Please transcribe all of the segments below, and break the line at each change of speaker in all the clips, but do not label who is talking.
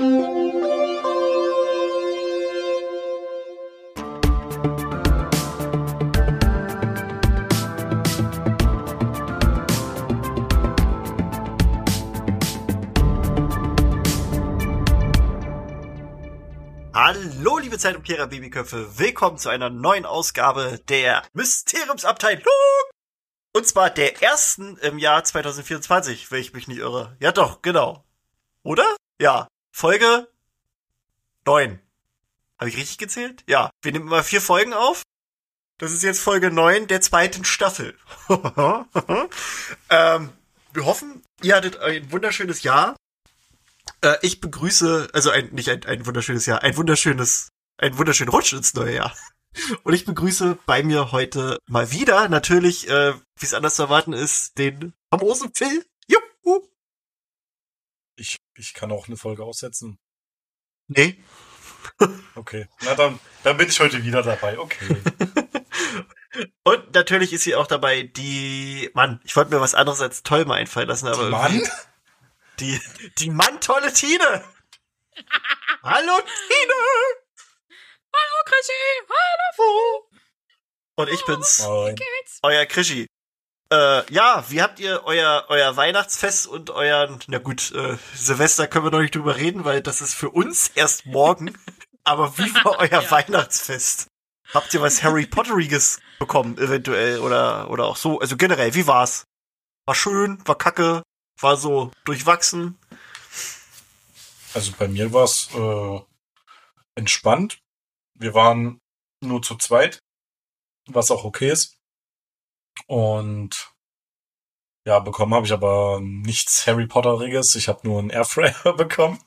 Hallo, liebe Zeitumkehrer Babyköpfe. Willkommen zu einer neuen Ausgabe der Mysteriumsabteilung. Und zwar der ersten im Jahr 2024, wenn ich mich nicht irre. Ja doch, genau. Oder? Ja. Folge 9. Habe ich richtig gezählt? Ja. Wir nehmen immer vier Folgen auf. Das ist jetzt Folge 9 der zweiten Staffel. ähm, wir hoffen, ihr hattet ein wunderschönes Jahr. Äh, ich begrüße, also ein, nicht ein, ein wunderschönes Jahr, ein wunderschönes, ein wunderschönen Rutsch ins neue Jahr. Und ich begrüße bei mir heute mal wieder, natürlich, äh, wie es anders zu erwarten ist, den famosen Phil. Juhu.
Ich, kann auch eine Folge aussetzen.
Nee.
Okay. Na dann, dann bin ich heute wieder dabei. Okay.
Und natürlich ist hier auch dabei die, Mann, ich wollte mir was anderes als toll mal einfallen lassen, aber
Mann?
irgendwie- die, die Mann tolle Tine. Hallo Tine.
Hallo Chrissy, hallo
Und ich bin's,
Moin.
geht's?
euer Krischi. Äh, ja, wie habt ihr euer, euer Weihnachtsfest und euren, na gut, äh, Silvester können wir noch nicht drüber reden, weil das ist für uns erst morgen. Aber wie war euer
Ja.
Weihnachtsfest? Habt ihr was Harry Potteriges bekommen, eventuell, oder, oder auch so? Also generell, wie war's? War schön, war kacke, war so durchwachsen.
Also bei mir war es äh, entspannt. Wir waren nur zu zweit, was auch okay ist. Und ja, bekommen habe ich aber nichts Harry Potteriges. Ich habe nur einen Airfryer bekommen,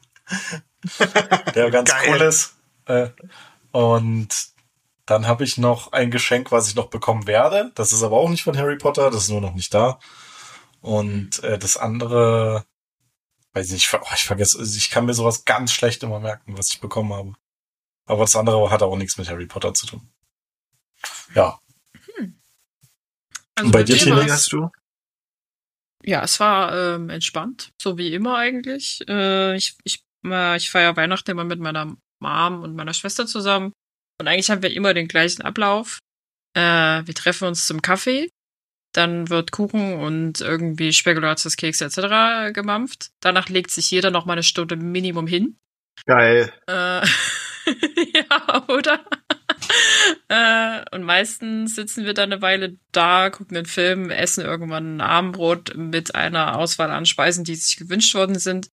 der ganz
Geil.
cool ist. Äh, und dann habe ich noch ein Geschenk, was ich noch bekommen werde. Das ist aber auch nicht von Harry Potter, das ist nur noch nicht da. Und äh, das andere, weiß nicht, oh, ich vergesse, also ich kann mir sowas ganz schlecht immer merken, was ich bekommen habe. Aber das andere hat auch nichts mit Harry Potter zu tun. Ja,
Also
Und bei dir,
war's-
hast du?
Ja, es war ähm, entspannt, so wie immer eigentlich. Äh, ich ich, äh, ich feiere Weihnachten immer mit meiner Mom und meiner Schwester zusammen. Und eigentlich haben wir immer den gleichen Ablauf. Äh, wir treffen uns zum Kaffee, dann wird Kuchen und irgendwie Spekulatiuskekse etc. gemampft. Danach legt sich jeder noch mal eine Stunde Minimum hin.
Geil.
Äh, ja, oder? äh, und meistens sitzen wir dann eine Weile da, gucken den Film, essen irgendwann ein Abendbrot mit einer Auswahl an Speisen, die sich gewünscht worden sind.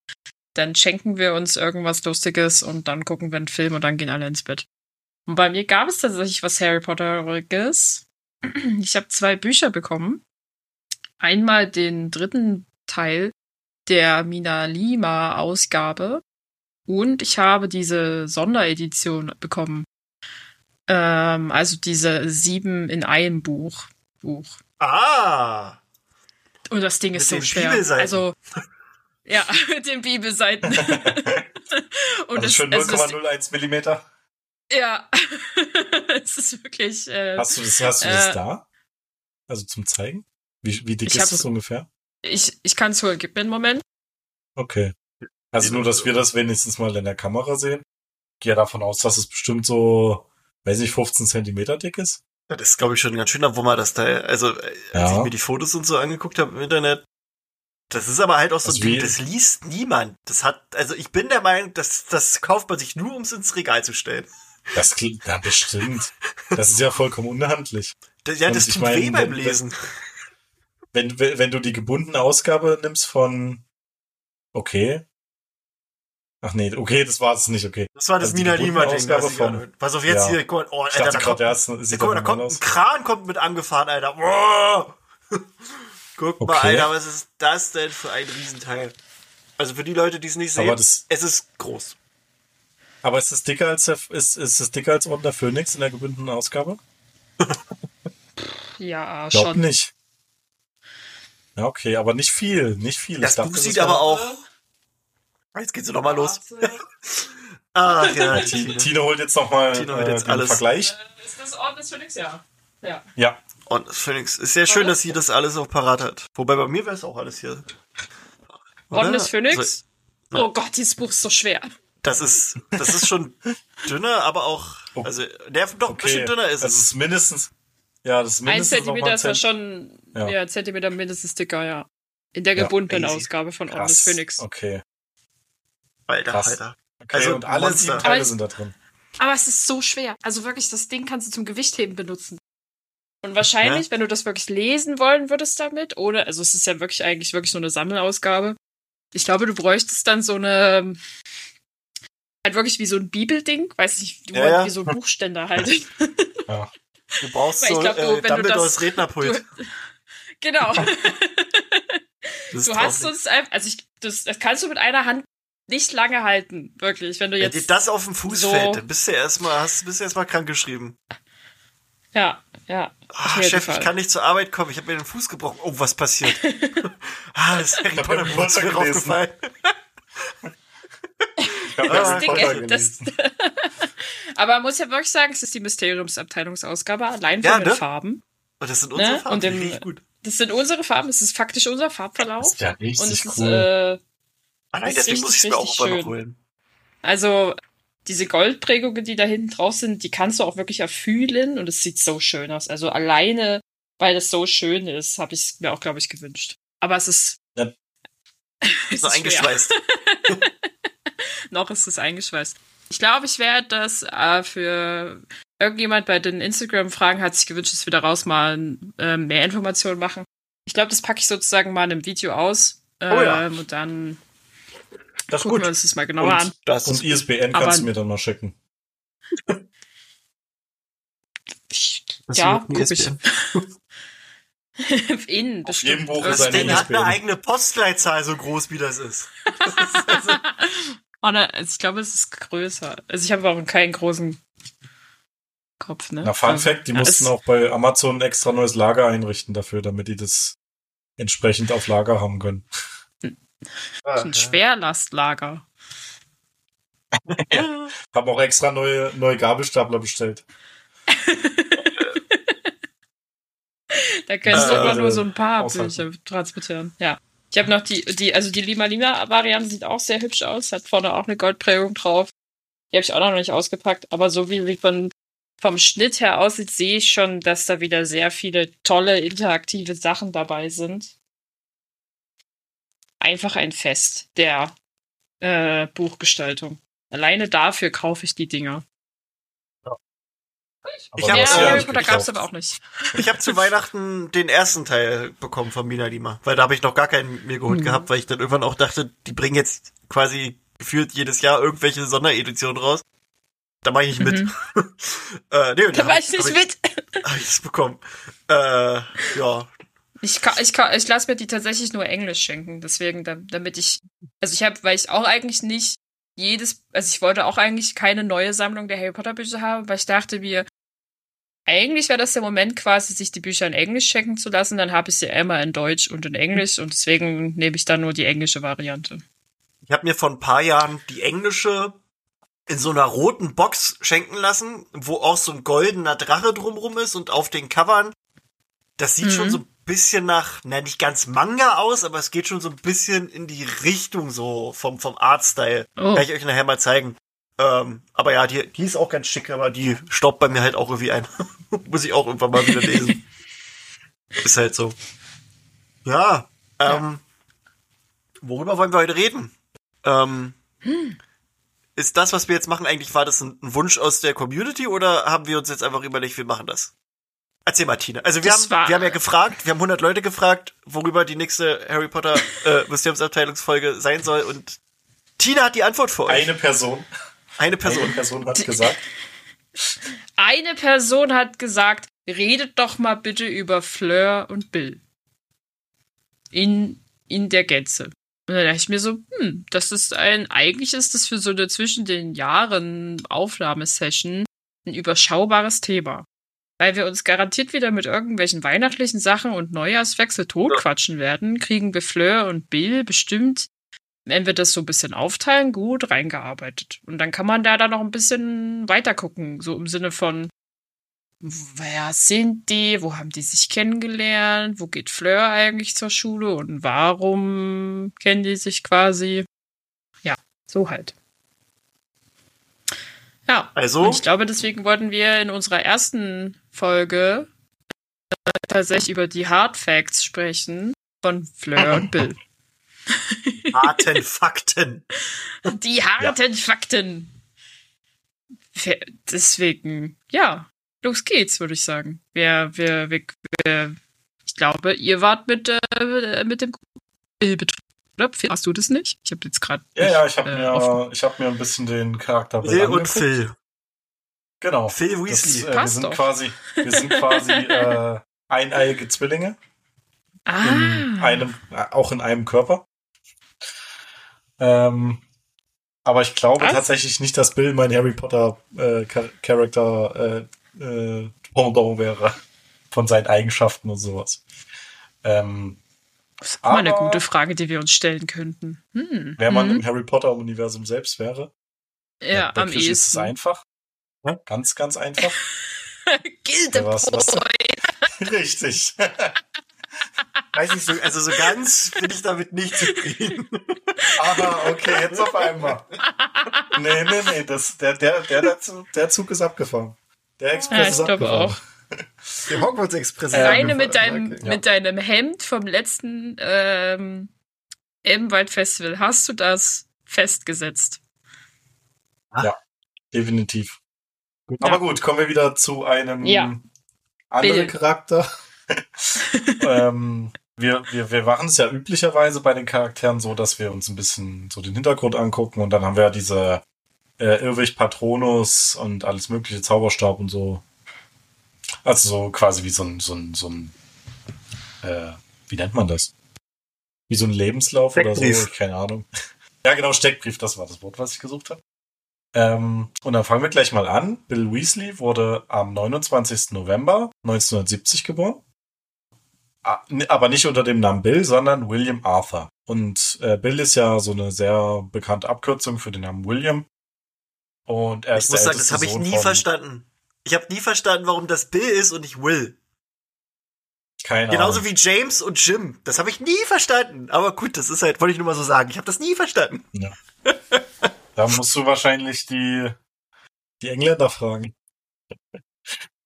Dann schenken wir uns irgendwas Lustiges und dann gucken wir einen Film und dann gehen alle ins Bett. Und bei mir gab es tatsächlich was Harry Potteriges. Ich habe zwei Bücher bekommen. Einmal den dritten Teil der Mina Lima Ausgabe und ich habe diese Sonderedition bekommen. Ähm, also diese sieben in einem Buch. Buch.
Ah.
Und das Ding ist
Mit
so
den
schwer.
Bibelseiten.
Also, ja, mit den Bibelseiten. Und
also
es,
schön
also es,
0,01 Millimeter.
ja, es ist wirklich. Äh,
Hast du das, hast du das
Äh,
da? Also zum Zeigen? Wie, wie dick
Ich
ist das ungefähr?
ich ich kann es holen. Gib mir einen Moment.
Okay. Also nur, dass wir das wenigstens mal in der Kamera sehen. Gehe davon aus, dass es bestimmt so, weiß nicht, 15 Zentimeter dick ist.
Das ist, glaube ich, schon ganz schön, wo man das da, also, äh, als
Ja.
ich mir die Fotos und so angeguckt habe im Internet, das ist aber halt auch so
Also
ein Ding,
wie-
das liest niemand. Das hat, also ich bin der Meinung, das, das kauft man sich nur, um es ins Regal zu stellen.
Das klingt, ja, bestimmt. Das ist ja vollkommen unhandlich.
Das, ja,
Und
das
ich
tut
meine,
weh beim
wenn-
Lesen.
Wenn, wenn du die gebundene Ausgabe nimmst von, okay. Ach nee, okay, das war es nicht, okay.
Das war das
also
Mina was ich
von-
Pass auf, jetzt
Ja.
hier, guck mal, oh, Alter,
dachte
da
gerade,
kommt,
der erste sieht
guck mal, da kommt ein. Kran kommt mit angefahren, Alter. Wow. Guck mal,
Okay.
Alter, was ist das denn für ein Riesenteil? Also für die Leute, die es nicht sehen,
Aber das,
es ist groß.
aber ist es dicker als der, ist, ist es dicker als Orden der Phönix in der gebundenen Ausgabe?
Ja,
Glaub
schon.
nicht. Ja, okay, aber nicht viel, nicht viel.
Das
Ich dachte,
Buch sieht
wäre-
aber auch. Jetzt geht's noch mal los. Ach ja,
Ja, Ti- Tino holt jetzt nochmal äh,
jetzt
den
alles.
Vergleich.
Ist das Orden des Phönix? Ja. Ja.
Ja,
Und Phoenix, ist sehr schön, dass sie das alles auch parat hat. Wobei bei mir wäre es auch alles hier.
Orden
Oder?
des Phönix? Oh Gott, dieses Buch ist so schwer.
Das ist, das ist schon dünner, aber auch,
Oh.
also, der doch ein bisschen dünner ist
Das
es.
ist mindestens, ja, das ist
Ein
mindestens noch
Zentimeter ist ja schon,
Ja.
ja, Zentimeter mindestens dicker, ja. In der
Ja,
gebundenen
easy.
Ausgabe von. Honest Phoenix.
Okay,
Alter,
krass.
Alter.
okay.
Also
und alle
Monster.
sieben
Aber
Teile sind da drin.
Aber es ist so schwer. Also wirklich, das Ding kannst du zum Gewichtheben benutzen. Und wahrscheinlich, wenn du das wirklich lesen wollen würdest damit, oder, also es ist ja wirklich eigentlich wirklich nur eine Sammelausgabe. Ich glaube, du bräuchtest dann so eine, halt wirklich wie so ein Bibelding, weiß nicht,
Ja, ja.
wie so ein Buchständer halt.
Ja.
Du brauchst so
glaub, du,
äh,
wenn du
Dumbledores
das-
Rednerpult.
Du, genau. Du hast sonst einfach, also ich, das, das kannst du mit einer Hand nicht lange halten, wirklich. Wenn du
Wenn dir
jetzt,
das auf den Fuß
so-
fällt, dann bist du erstmal, hast, bist du erstmal krank geschrieben.
ja, ja.
Ah,
jeden
Chef,
Fall.
ich kann nicht zur Arbeit kommen. Ich habe mir den Fuß gebrochen. Oh, was passiert? ah, das Harry Potter ist
gelesen.
rausgefallen.
Das Ding ist, das, aber man muss ja wirklich sagen, es ist die Mysteriumsabteilungsausgabe, allein von
Ja,
den
ne?
Farben.
Und das sind unsere
Ne?
Farben,
Und
gut.
Das sind unsere Farben, es ist faktisch unser
Das
Farbverlauf.
ist ja richtig
Und es ist,
cool.
äh,
Ah,
das ist
deswegen muss ich
richtig,
mir auch immer noch holen.
also diese Goldprägungen, die da hinten drauf sind, die kannst du auch wirklich erfühlen und es sieht so schön aus. Also alleine, weil es so schön ist, habe ich es mir auch, glaube ich, gewünscht. Aber es ist,
Ja.
es ist
eingeschweißt.
Noch ist es eingeschweißt. Ich glaube, ich werde das äh, für irgendjemand bei den Instagram-Fragen hat sich gewünscht, dass wir daraus mal äh, mehr Informationen machen. Ich glaube, das packe ich sozusagen mal in einem Video aus. Ähm,
Oh ja.
Und dann
Das
gucken
gut.
wir uns das mal genauer an.
Und, das
Und ISBN
Aber-
kannst du mir dann mal schicken.
Ich,
Das
ja,
ist ein
guck ich. Innen,
Auf
bestimmt.
jedem Buch ist ein
Ding hat eine
ISBN.
eigene Postleitzahl, so groß wie das ist. Das ist also,
Oh, ne, also ich glaube, es ist größer. Also ich habe auch keinen großen Kopf, ne?
Na, Fun
Also,
Fact, die
ja,
mussten auch bei Amazon ein extra neues Lager einrichten dafür, damit die das entsprechend auf Lager haben können.
Ein Schwerlastlager.
Haben auch extra neue, neue Gabelstapler bestellt.
Da kannst du
Äh,
aber nur so ein paar. Bücher transportieren. Ja. Ich habe noch die, die, also die Lima Lima Variante sieht auch sehr hübsch aus, hat vorne auch eine Goldprägung drauf. Die habe ich auch noch nicht ausgepackt, aber so wie sie von, vom Schnitt her aussieht, sehe ich schon, dass da wieder sehr viele tolle interaktive Sachen dabei sind. Einfach ein Fest der äh, Buchgestaltung. Alleine dafür kaufe ich die Dinger.
Aber
Ich hab,
Ja, Harry Potter
gekauft.
gab's aber auch nicht.
Ich habe zu Weihnachten den ersten Teil bekommen von Mina Lima, weil da habe ich noch gar keinen mir geholt
Hm.
gehabt, weil ich dann irgendwann auch dachte, die bringen jetzt quasi gefühlt jedes Jahr irgendwelche Sondereditionen raus. Da mache ich nicht mit.
Mhm.
äh, nee,
Da war ich
hab
nicht
ich,
mit.
Hab ich das bekommen. Äh, ja.
Ich, ka- ich, ka- ich lasse mir die tatsächlich nur Englisch schenken, deswegen, da, damit ich, also ich habe, weil ich auch eigentlich nicht jedes, also ich wollte auch eigentlich keine neue Sammlung der Harry Potter Bücher haben, weil ich dachte mir, eigentlich wäre das der Moment quasi, sich die Bücher in Englisch schenken zu lassen, dann habe ich sie einmal in Deutsch und in Englisch und deswegen nehme ich dann nur die englische Variante.
Ich habe mir vor ein paar Jahren die englische in so einer roten Box schenken lassen, wo auch so ein goldener Drache drumrum ist und auf den Covern, das sieht
Mhm.
schon so ein bisschen nach, na nicht ganz Manga aus, aber es geht schon so ein bisschen in die Richtung so vom, vom Artstyle.
Oh.
Kann ich euch nachher mal zeigen. Ähm, aber ja, die, die ist auch ganz schick, aber die staubt bei mir halt auch irgendwie ein. Muss ich auch irgendwann mal wieder lesen. ist halt so. Ja, ähm, worüber wollen wir heute reden? Ähm, ist das, was wir jetzt machen, eigentlich war das ein Wunsch aus der Community oder haben wir uns jetzt einfach überlegt, wir machen das? Erzähl mal, Tina. Also wir
Das
haben, wir haben ja gefragt, wir haben 100 Leute gefragt, worüber die nächste Harry Potter äh, Museumsabteilungsfolge sein soll und Tina hat die Antwort für euch.
Eine Person,
Eine
eine
Person.
Person hat gesagt,
Eine Person hat gesagt, redet doch mal bitte über Fleur und Bill. In, in der Gänze. Und dann dachte ich mir so, hm, das ist ein, eigentlich ist das für so eine zwischen den Jahren Aufnahmesession ein überschaubares Thema. Weil wir uns garantiert wieder mit irgendwelchen weihnachtlichen Sachen und Neujahrswechsel totquatschen werden, kriegen wir Fleur und Bill bestimmt, wenn wir das so ein bisschen aufteilen, gut reingearbeitet. Und dann kann man da dann noch ein bisschen weiter gucken, so im Sinne von, wer sind die, wo haben die sich kennengelernt, wo geht Fleur eigentlich zur Schule und warum kennen die sich quasi? Ja, so halt. Ja.
Also?
Ich glaube, deswegen wollten wir in unserer ersten Folge äh, tatsächlich über die Hard Facts sprechen von Fleur und Bill.
Harten Fakten.
Die harten Fakten. Wer- Deswegen, ja, los geht's, würde ich sagen. Wir, wir, wir, wir, ich glaube, ihr wart mit, äh, mit dem Bill betroffen. Hast du das nicht? Ich habe jetzt gerade.
Ja, ja, ich habe
äh,
mir, ich hab mir ein bisschen den Charakter
und
angeguckt.
Phil.
Genau.
Phil
Das,
Weasley.
äh, wir sind
doch.
quasi, wir sind quasi äh, eineiige Zwillinge
Ah.
in einem, äh, auch in einem Körper. Ähm, aber ich glaube
Was?
tatsächlich nicht, dass Bill mein Harry Potter äh, Char- Charakter äh, äh, Pendant wäre von seinen Eigenschaften und sowas. Ähm,
Das ist auch mal eine gute Frage, die wir uns stellen könnten. Hm.
wenn man
hm.
im Harry Potter Universum selbst wäre,
ja, am
wirklich ist es
ehesten.
einfach.
Ja.
Ganz, ganz einfach.
Gilde
Was- was-
Boy.
Richtig.
Weiß ich so, also so ganz bin ich damit nicht zufrieden.
Aber okay, jetzt auf einmal. Nee, nee, nee, das, der, der, der, der, Zug, ist abgefahren. Der Express
Ja, ich
ist
glaube
abgefahren.
auch.
Der Hogwarts Express.
Reine mit deinem,
Okay.
ja.
mit deinem Hemd vom letzten ähm, Elbenwald Festival. Hast du das festgesetzt?
Definitiv.
Ja.
Aber gut, kommen wir wieder zu einem
Ja.
anderen
Bill.
Charakter. ähm, wir, wir, wir machen es ja üblicherweise bei den Charakteren so, dass wir uns ein bisschen so den Hintergrund angucken und dann haben wir ja diese äh, Irrwicht Patronus und alles mögliche Zauberstab und so. Also so quasi wie so ein, so ein, so ein äh, wie nennt man das? Wie so ein Lebenslauf oder so,
Steckbrief.
keine Ahnung. Ja, genau, Steckbrief, das war das Wort, was ich gesucht habe. Ähm, und dann fangen wir gleich mal an. Bill Weasley wurde am 29. November 1970 geboren. Ah, Aber nicht unter dem Namen Bill, sondern William Arthur. Und äh, Bill ist ja so eine sehr bekannte Abkürzung für den Namen William. Und er
Ich
ist
muss
der
sagen, das habe ich nie verstanden. Ich habe nie verstanden, warum das Bill ist und nicht Will.
Keine
Genauso
Ahnung.
wie James und Jim. Das habe ich nie verstanden. Aber gut, das ist halt, wollte ich nur mal so sagen. Ich habe das nie verstanden.
Da musst du wahrscheinlich die, die Engländer fragen.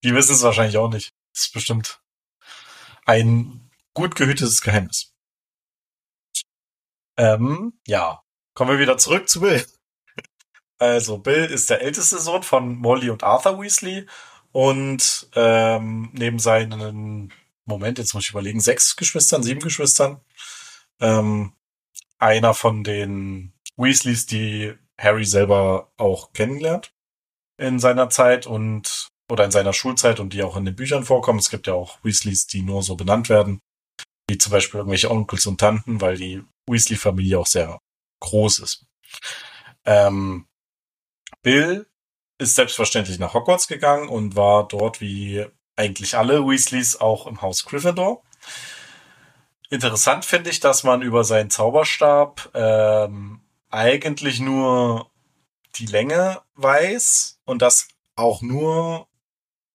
Die wissen es wahrscheinlich auch nicht. Das ist bestimmt ein gut gehütetes Geheimnis. Ähm, ja. Kommen wir wieder zurück zu Bill. Also, Bill ist der älteste Sohn von Molly und Arthur Weasley und ähm, neben seinen, Moment, jetzt muss ich überlegen, sechs Geschwistern, sieben Geschwistern, ähm, einer von den Weasleys, die Harry selber auch kennenlernt in seiner Zeit und oder in seiner Schulzeit und die auch in den Büchern vorkommen. Es gibt ja auch Weasleys, die nur so benannt werden, wie zum Beispiel irgendwelche Onkels und Tanten, weil die Weasley-Familie auch sehr groß ist. Ähm, Bill ist selbstverständlich nach Hogwarts gegangen und war dort wie eigentlich alle Weasleys auch im Haus Gryffindor. Interessant finde ich, dass man über seinen Zauberstab ähm, eigentlich nur die Länge weiß und das auch nur,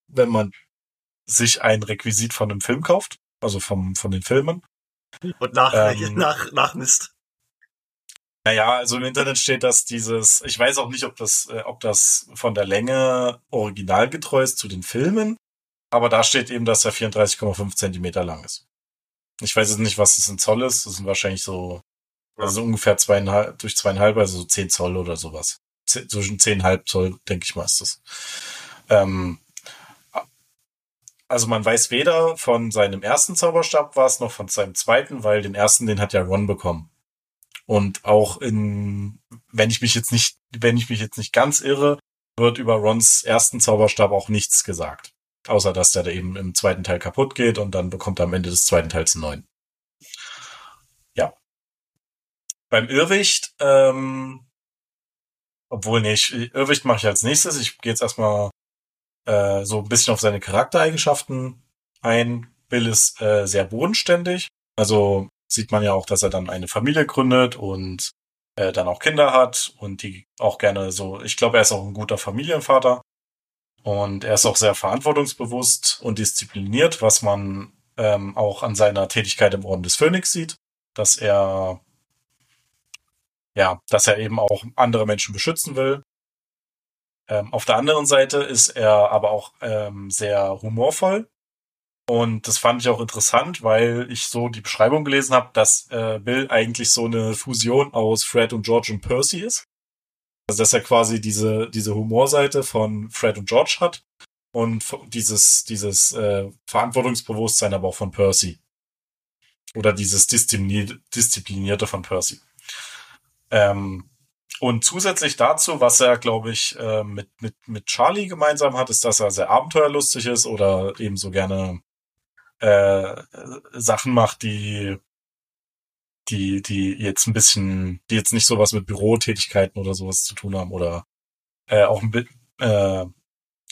wenn man sich ein Requisit von einem Film kauft, also vom, von den Filmen.
Und nach,
Ähm.
nach, nach Mist.
Naja, also im Internet steht, dass dieses, ich weiß auch nicht, ob das, äh, ob das von der Länge originalgetreu ist zu den Filmen, aber da steht eben, dass er 34,5 Zentimeter lang ist. Ich weiß jetzt nicht, was das in Zoll ist. Das sind wahrscheinlich so, also ungefähr zweieinhalb, durch zweieinhalb, also so 10 Zoll oder sowas. Zwischen 10,5 Zoll, denke ich mal, ist das. Ähm, also man weiß weder von seinem ersten Zauberstab was, noch von seinem zweiten, weil den ersten, den hat ja Ron bekommen. Und auch in, wenn ich mich jetzt nicht, wenn ich mich jetzt nicht ganz irre, wird über Rons ersten Zauberstab auch nichts gesagt. Außer, dass der da eben im zweiten Teil kaputt geht und dann bekommt er am Ende des zweiten Teils einen neuen. Ja. Beim Irrwicht, ähm, obwohl, nee, ich, Irrwicht mache ich als nächstes. Ich gehe jetzt erstmal äh, so ein bisschen auf seine Charaktereigenschaften ein. Bill ist äh, sehr bodenständig. Also sieht man ja auch, dass er dann eine Familie gründet und äh, dann auch Kinder hat und die auch gerne so, ich glaube, er ist auch ein guter Familienvater und er ist auch sehr verantwortungsbewusst und diszipliniert, was man ähm, auch an seiner Tätigkeit im Orden des Phönix sieht, dass er ja, dass er eben auch andere Menschen beschützen will. Ähm, auf der anderen Seite ist er aber auch ähm, sehr humorvoll. Und das fand ich auch interessant, weil ich so die Beschreibung gelesen habe, dass äh, Bill eigentlich so eine Fusion aus Fred und George und Percy ist. Also dass er quasi diese, diese Humorseite von Fred und George hat und dieses, dieses äh, Verantwortungsbewusstsein aber auch von Percy. Oder dieses Disziplinierte von Percy. Ähm, und zusätzlich dazu, was er, glaube ich, äh, mit, mit, mit Charlie gemeinsam hat, ist, dass er sehr abenteuerlustig ist oder eben so gerne äh, Sachen macht, die die, die jetzt ein bisschen, die jetzt nicht sowas mit Bürotätigkeiten oder sowas zu tun haben oder äh, auch ein bisschen äh,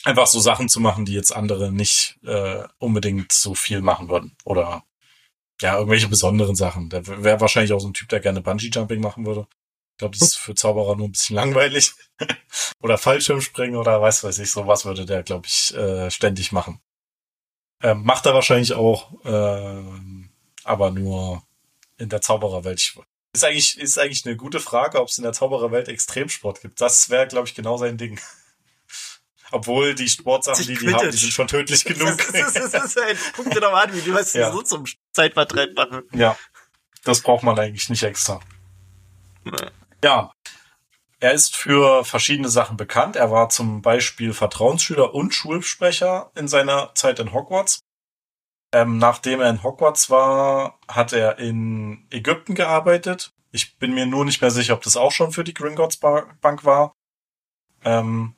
einfach so Sachen zu machen, die jetzt andere nicht äh, unbedingt so viel machen würden. Oder ja, irgendwelche besonderen Sachen. Der wäre wahrscheinlich auch so ein Typ, der gerne Bungee-Jumping machen würde. Ich glaube, das ist für Zauberer nur ein bisschen langweilig. oder Fallschirmspringen oder weiß weiß ich, sowas würde der, glaube ich, äh, ständig machen. Ähm, macht er wahrscheinlich auch, äh, aber nur in der Zaubererwelt. Ist eigentlich, ist eigentlich eine gute Frage, ob es in der Zaubererwelt Extremsport gibt. Das wäre, glaube ich, genau sein Ding. Obwohl die Sportsachen, die die haben, die sind schon tödlich genug.
Das, ist, das ist ein Punkt doch mal an, wie die was ja. so zum Zeitvertreib machen.
Ja, das braucht man eigentlich nicht extra. Ja, er ist für verschiedene Sachen bekannt. Er war zum Beispiel Vertrauensschüler und Schulsprecher in seiner Zeit in Hogwarts. Ähm, nachdem er in Hogwarts war, hat er in Ägypten gearbeitet. Ich bin mir nur nicht mehr sicher, ob das auch schon für die Gringotts Bank war. Ähm,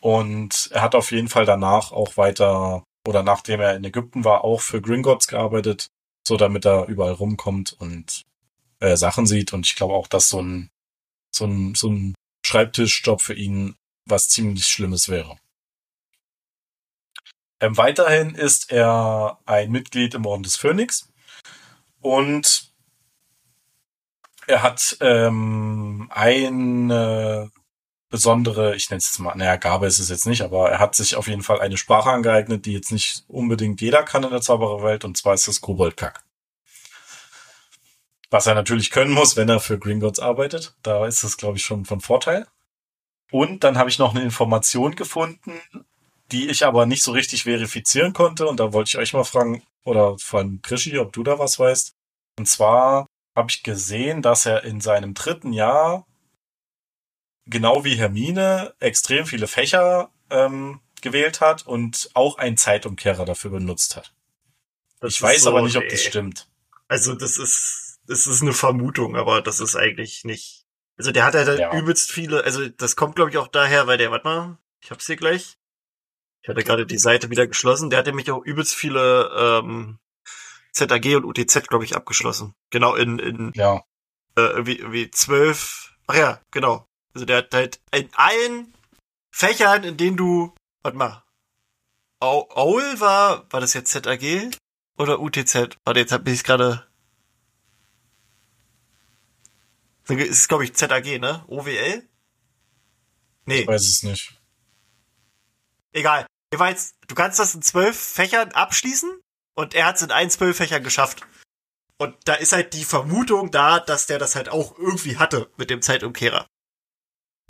und er hat auf jeden Fall danach auch weiter, oder nachdem er in Ägypten war, auch für Gringotts gearbeitet, so damit er überall rumkommt und äh, Sachen sieht. Und ich glaube auch, dass so ein so ein, so ein Schreibtischjob für ihn was ziemlich Schlimmes wäre. Ähm, weiterhin ist er ein Mitglied im Orden des Phönix und er hat ähm, eine besondere, ich nenne es jetzt mal, naja, Gabe ist es jetzt nicht, aber er hat sich auf jeden Fall eine Sprache angeeignet, die jetzt nicht unbedingt jeder kann in der Zaubererwelt, und zwar ist das Koboldkack. Was er natürlich können muss, wenn er für Gringotts arbeitet. Da ist es, glaube ich, schon von Vorteil. Und dann habe ich noch eine Information gefunden, die ich aber nicht so richtig verifizieren konnte. Und da wollte ich euch mal fragen, oder von Krischi, ob du da was weißt. Und zwar habe ich gesehen, dass er in seinem dritten Jahr, genau wie Hermine, extrem viele Fächer ähm, gewählt hat und auch einen Zeitumkehrer dafür benutzt hat. Das ich weiß so, aber nicht, ob das stimmt.
Also das ist es ist eine Vermutung, aber das ist eigentlich nicht. Also der hat halt ja. übelst viele, also das kommt glaube ich auch daher, weil der, warte mal, ich hab's hier gleich. Ich hatte gerade die Seite wieder geschlossen. Der hat nämlich auch übelst viele ähm, ZAG und UTZ, glaube ich, abgeschlossen. Genau, in, in
ja.
äh, irgendwie, irgendwie zwölf. Ach ja, genau. Also der hat halt in allen Fächern, in denen du. Warte mal. Aul war, war das jetzt ZAG oder UTZ? Warte, jetzt hab ich gerade Das ist, glaube ich, ZAG, ne? OWL?
Nee. Ich weiß es nicht.
Egal. Jeweils, du kannst das in zwölf Fächern abschließen und er hat es in ein zwölf Fächern geschafft. Und da ist halt die Vermutung da, dass der das halt auch irgendwie hatte mit dem Zeitumkehrer.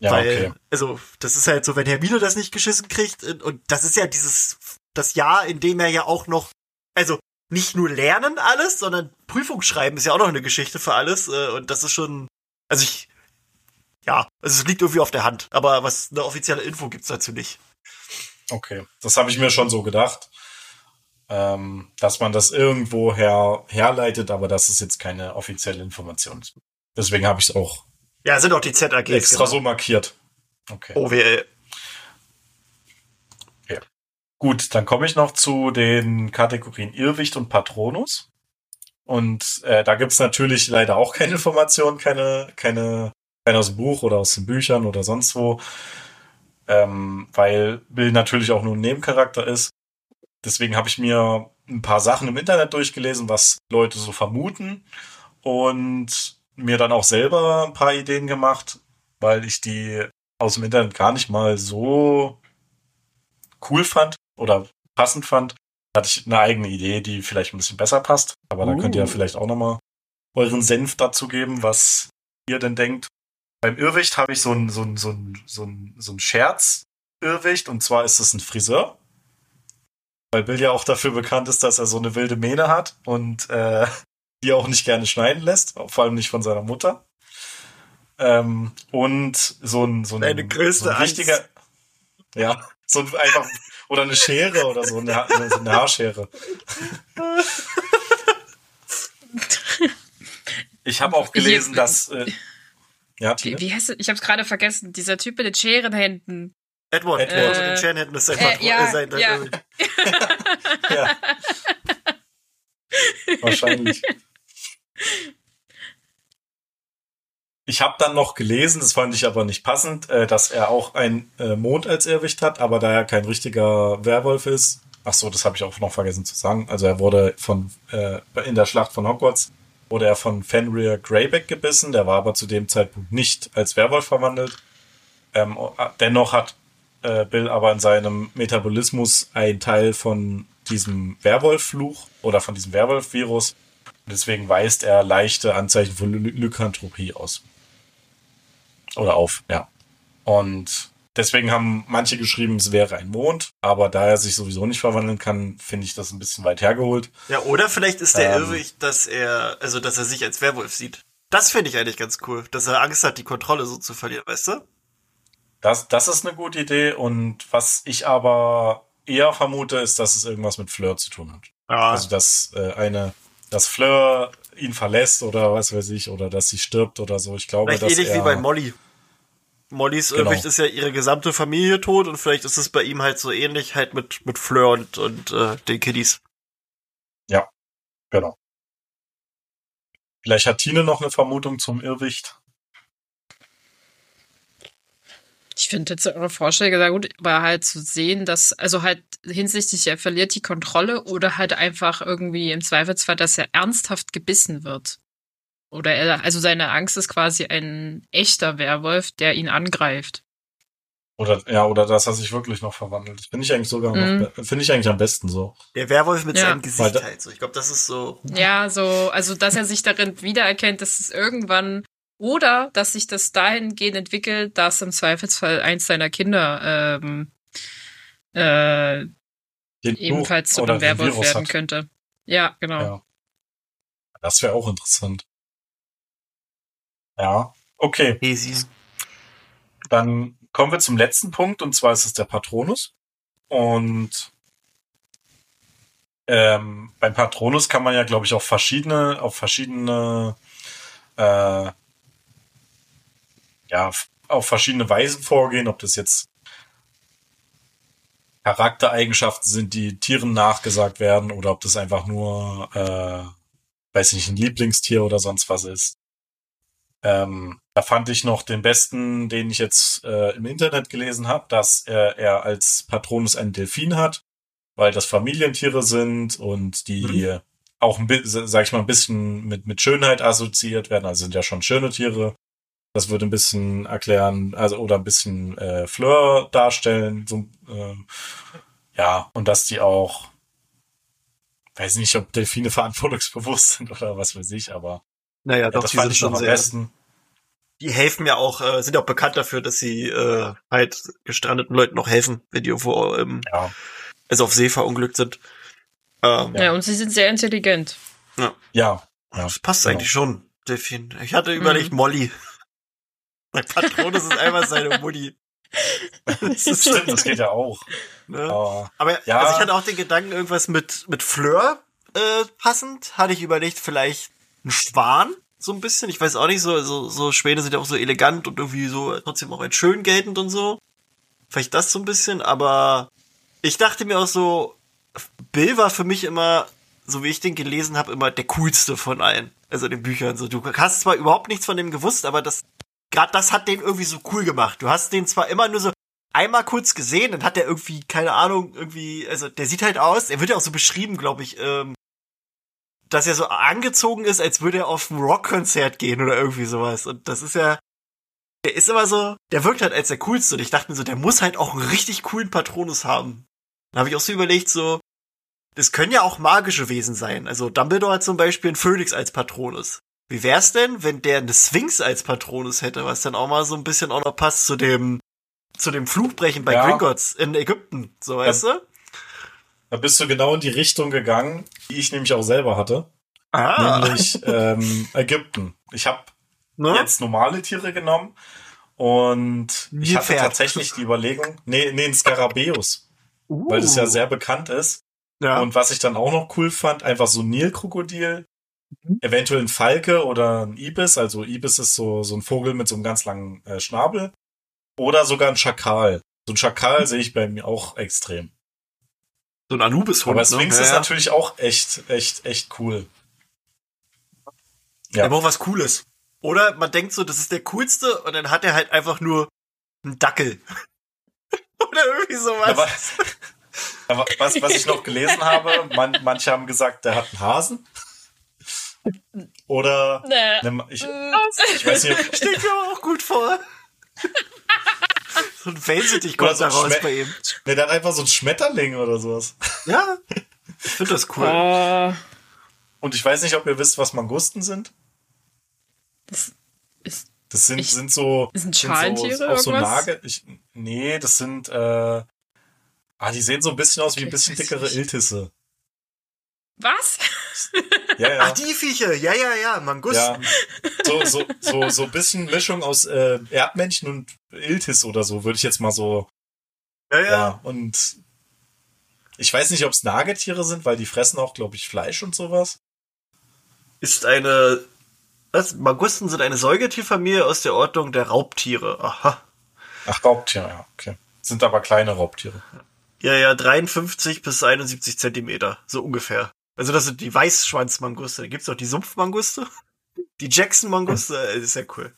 Ja, Weil, okay. also, das ist halt so, wenn Hermine das nicht geschissen kriegt, und das ist ja dieses, das Jahr, in dem er ja auch noch, also, nicht nur lernen alles, sondern Prüfung schreiben ist ja auch noch eine Geschichte für alles, äh, und das ist schon, also ich, ja, also es liegt irgendwie auf der Hand, aber was eine offizielle Info gibt's dazu nicht.
Okay, das habe ich mir schon so gedacht, ähm, dass man das irgendwo her herleitet, aber das ist jetzt keine offizielle Information. Deswegen habe ich es auch.
Ja, sind auch die ZAGs.
Extra genau. so markiert.
Okay. OWL.
Ja. Gut, dann komme ich noch zu den Kategorien Irrwicht und Patronus. Und äh, da gibt's natürlich leider auch keine Informationen, keine, keine, keine aus dem Buch oder aus den Büchern oder sonst wo. Ähm, weil Bill natürlich auch nur ein Nebencharakter ist. Deswegen habe ich mir ein paar Sachen im Internet durchgelesen, was Leute so vermuten. Und mir dann auch selber ein paar Ideen gemacht, weil ich die aus dem Internet gar nicht mal so cool fand oder passend fand hatte ich eine eigene Idee, die vielleicht ein bisschen besser passt. Aber uh. da könnt ihr ja uh. vielleicht auch nochmal euren Senf dazu geben, was ihr denn denkt. Beim Irrwicht habe ich so einen so einen, so einen, so einen, so einen Scherz Irrwicht und zwar ist es ein Friseur. Weil Bill ja auch dafür bekannt ist, dass er so eine wilde Mähne hat und äh, die auch nicht gerne schneiden lässt, vor allem nicht von seiner Mutter. Ähm, und so ein, so ein,
Deine größte
so ein richtiger,
Angst.
ja, so ein einfach, oder eine Schere oder so, eine, Ha- eine Haarschere. Ich habe auch gelesen,
Hier-
dass, äh, ja?
Wie, wie heißt es? Ich hab's gerade vergessen. Dieser Typ mit den Scherenhänden.
Edward,
Edward.
Edward äh, den Scherenhänden ist sein
Äh,
Patron,
ja,
äh, sein,
ja.
äh,
Ja. Wahrscheinlich. Ich habe dann noch gelesen, das fand ich aber nicht passend, äh, dass er auch ein äh, Mond als Irrwicht hat, aber da er kein richtiger Werwolf ist, ach so, das habe ich auch noch vergessen zu sagen. Also er wurde von äh, in der Schlacht von Hogwarts wurde er von Fenrir Greyback gebissen, der war aber zu dem Zeitpunkt nicht als Werwolf verwandelt. Ähm, dennoch hat äh, Bill aber in seinem Metabolismus ein Teil von diesem Werwolf-Fluch oder von diesem Werwolf-Virus. Deswegen weist er leichte Anzeichen von Ly Lykanthropie aus. Oder auf, ja. Und deswegen haben manche geschrieben, es wäre ein Mond, aber da er sich sowieso nicht verwandeln kann, finde ich das ein bisschen weit hergeholt.
Ja, oder vielleicht ist der
Ähm.
Irrwicht, dass er, also dass er sich als Werwolf sieht. Das finde ich eigentlich ganz cool, dass er Angst hat, die Kontrolle so zu verlieren, weißt du?
Das, das ist eine gute Idee und was ich aber eher vermute, ist, dass es irgendwas mit Fleur zu tun hat.
Ja.
Also dass äh, eine, dass Fleur ihn verlässt oder was weiß ich, oder dass sie stirbt oder so. Ich glaube,
vielleicht
dass
ähnlich
er,
wie bei Molly. Mollys
Genau.
Irrwicht ist ja ihre gesamte Familie tot und vielleicht ist es bei ihm halt so ähnlich halt mit, mit Fleur und, und äh, den Kiddies.
Genau. Vielleicht hat Tine noch eine Vermutung zum Irrwicht.
Ich finde jetzt eure Vorschläge sehr gut, aber halt zu sehen, dass, also halt hinsichtlich, er verliert die Kontrolle oder halt einfach irgendwie im Zweifelsfall, dass er ernsthaft gebissen wird. Oder er, also seine Angst ist quasi ein echter Werwolf, der ihn angreift.
Oder, ja, oder dass er sich wirklich noch verwandelt. Finde ich eigentlich sogar
Mhm.
finde ich eigentlich am besten so.
Der Werwolf mit
Ja.
seinem Gesicht halt so. Ich glaube, das ist so.
Ja, so, also dass er sich darin wiedererkennt, dass es irgendwann oder dass sich das dahingehend entwickelt, dass im Zweifelsfall eins seiner Kinder ähm, äh,
Den
ebenfalls zu einem Werwolf werden
hat.
könnte. Ja, genau.
Ja. Das wäre auch interessant. Ja, okay.
Hesi.
Dann kommen wir zum letzten Punkt und zwar ist es der Patronus. Und ähm, beim Patronus kann man ja, glaube ich, auf verschiedene, auf verschiedene, äh, ja, auf verschiedene Weisen vorgehen, ob das jetzt Charaktereigenschaften sind, die Tieren nachgesagt werden, oder ob das einfach nur, äh, weiß nicht, ein Lieblingstier oder sonst was ist. Ähm, da fand ich noch den besten, den ich jetzt äh, im Internet gelesen habe, dass er, er als Patronus einen Delfin hat, weil das Familientiere sind und die auch ein bisschen, sag ich mal, ein bisschen mit, mit Schönheit assoziiert werden. Also sind ja schon schöne Tiere. Das würde ein bisschen erklären, also oder ein bisschen äh, Fleur darstellen. So, ähm, ja, und dass die auch, weiß nicht, ob Delfine verantwortungsbewusst sind oder was weiß ich, aber
Naja,
ja,
doch,
das
die
fand
sind
ich
schon
am
sehr.
besten.
Die helfen ja auch, äh, sind ja auch bekannt dafür, dass sie äh, halt gestrandeten Leuten noch helfen, wenn die irgendwo ähm,
Ja,
also auf See verunglückt sind. Ähm,
Ja, und sie sind sehr intelligent.
ja, ja.
Das passt
genau.
eigentlich schon, Delfin. Ich hatte überlegt, Molly. Mein Patronus ist einfach seine Mutti. Das ist
Stimmt, das geht ja auch.
Ne?
Aber
Aber
Ja.
also ich hatte auch den Gedanken, irgendwas mit, mit Fleur äh, passend. Hatte ich überlegt, vielleicht ein Schwan, so ein bisschen. Ich weiß auch nicht, so, so, so Schwäne sind ja auch so elegant und irgendwie so trotzdem auch als schön geltend und so. Vielleicht das so ein bisschen, aber ich dachte mir auch so, Bill war für mich immer, so wie ich den gelesen habe, immer der coolste von allen. Also den Büchern. So, du hast zwar überhaupt nichts von dem gewusst, aber das, gerade das hat den irgendwie so cool gemacht. Du hast den zwar immer nur so einmal kurz gesehen, dann hat er irgendwie, keine Ahnung, irgendwie, also der sieht halt aus, er wird ja auch so beschrieben, glaube ich, ähm, dass er so angezogen ist, als würde er auf ein Rockkonzert gehen oder irgendwie sowas. Und das ist ja, der ist immer so, der wirkt halt als der coolste. Und ich dachte mir so, der muss halt auch einen richtig coolen Patronus haben. Dann habe ich auch so überlegt, so, das können ja auch magische Wesen sein. Also Dumbledore hat zum Beispiel einen Phönix als Patronus. Wie wär's denn, wenn der eine Sphinx als Patronus hätte, was dann auch mal so ein bisschen auch noch passt zu dem zu dem Fluchbrechen bei
Ja.
Gringotts in Ägypten, so weißt du?
Da bist du genau in die Richtung gegangen, die ich nämlich auch selber hatte.
Ah,
Nämlich ähm, Ägypten. Ich habe
ne?
jetzt normale Tiere genommen und ich hatte
Nilpferd.
tatsächlich die Überlegung, nee, nee, ein Skarabäus,
Uh.
weil das ja sehr bekannt ist.
ja.
Und was ich dann auch noch cool fand, einfach so ein Nilkrokodil,
Mhm.
eventuell ein Falke oder ein Ibis. Also Ibis ist so, so ein Vogel mit so einem ganz langen äh, Schnabel. Oder sogar ein Schakal. So ein Schakal sehe ich bei mir auch extrem.
So ein Anubis-Hund.
Aber Sphinx
ne?
ist
ja,
natürlich auch echt, echt, echt cool. Ja.
Er braucht was Cooles. Oder man denkt so, das ist der coolste und dann hat er halt einfach nur einen Dackel. Oder irgendwie sowas.
Aber, aber was, was ich noch gelesen habe, man, manche haben gesagt, der hat einen Hasen. Oder
Nee.
ne, ich, ich weiß nicht,
Steht mir aber auch gut vor. So ein Wellensittich kommt
Oder so
da
ein
raus
Schme-
bei ihm.
ne, der hat einfach so ein Schmetterling oder sowas.
Ja, ich finde das cool.
Oh,
Und ich weiß nicht, ob ihr wisst, was Mangusten sind.
das ist,
Das sind,
Ich-
sind so.
Sind
sind
Schalentiere
so, auch so? Nagel. Ich, nee, das sind. Äh, ah, die sehen so ein bisschen aus wie ein
Okay,
bisschen dickere
nicht.
Iltisse.
was?
Ja, ja.
Ach, die Viecher. Ja, ja, ja. Mangusten.
ja. So, so, so, so ein bisschen Mischung aus äh, Erdmännchen und Iltis oder so, würde ich jetzt mal so.
Ja, ja.
Ja. Und ich weiß nicht, ob es Nagetiere sind, weil die fressen auch, glaube ich, Fleisch und sowas.
Ist eine. Was? Mangusten sind eine Säugetierfamilie aus der Ordnung der Raubtiere. Aha.
Ach, Raubtiere, ja, okay. Sind aber kleine Raubtiere.
Ja, ja, 53 bis 71 Zentimeter. So ungefähr. Also das sind die Weißschwanzmanguste. Da gibt's auch die Sumpfmanguste. Die Jackson-Manguste. äh, ist ja cool.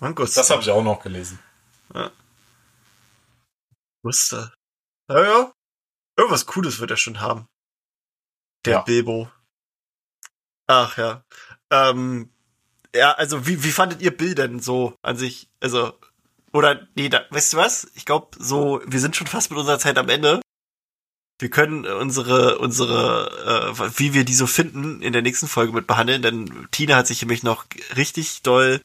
Manguste.
Das habe ich auch noch gelesen.
Manguste. Ja, ja. Irgendwas Cooles wird er schon haben. Der
Ja.
Bilbo. Ach ja. Ähm, ja, also wie, wie fandet ihr Bill denn so an sich? Also, oder, nee, da, weißt du was? Ich glaube, so, wir sind schon fast mit unserer Zeit am Ende. Wir können unsere, unsere, äh, wie wir die so finden, in der nächsten Folge mit behandeln, denn Tina hat sich nämlich noch richtig doll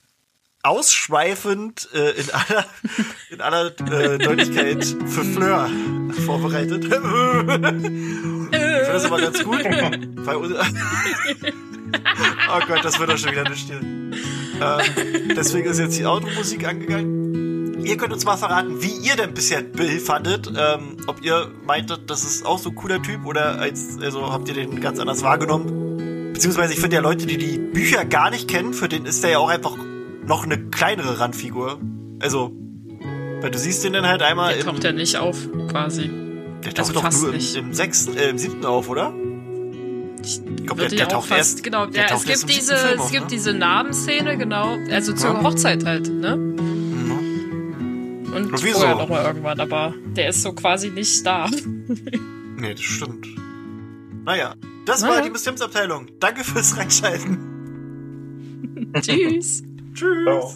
ausschweifend äh, in aller, in aller äh, Deutlichkeit für Fleur vorbereitet. ich finde das aber ganz gut. Oh Gott, das wird doch schon wieder nicht still. Ähm, deswegen ist jetzt die Automusik angegangen. Ihr könnt uns mal verraten, wie ihr denn bisher Bill fandet. Ähm, ob ihr meintet, das ist auch so ein cooler Typ oder als, also habt ihr den ganz anders wahrgenommen? Beziehungsweise ich finde ja Leute, die die Bücher gar nicht kennen, für den ist der ja auch einfach noch eine kleinere Randfigur. Also, weil du siehst den dann halt einmal
Der taucht ja nicht auf, quasi.
der taucht
also
doch nur im,
nicht.
im sechsten, äh, im siebten auf, oder?
Ich
glaub, der-
ja
der
auch
taucht
fast,
erst-
genau,
der
ja,
taucht
es gibt diese, es gibt
ne?
diese Namenszene, genau, also zur. Hochzeit halt, ne?
Mhm. Und wieso?
vorher noch mal irgendwann, aber der ist so quasi nicht da.
Nee, das stimmt. Naja, das
Naja.
war die Mysteriumsabteilung. Danke fürs Reinschalten.
Tschüss.
Tschüss.
Ciao.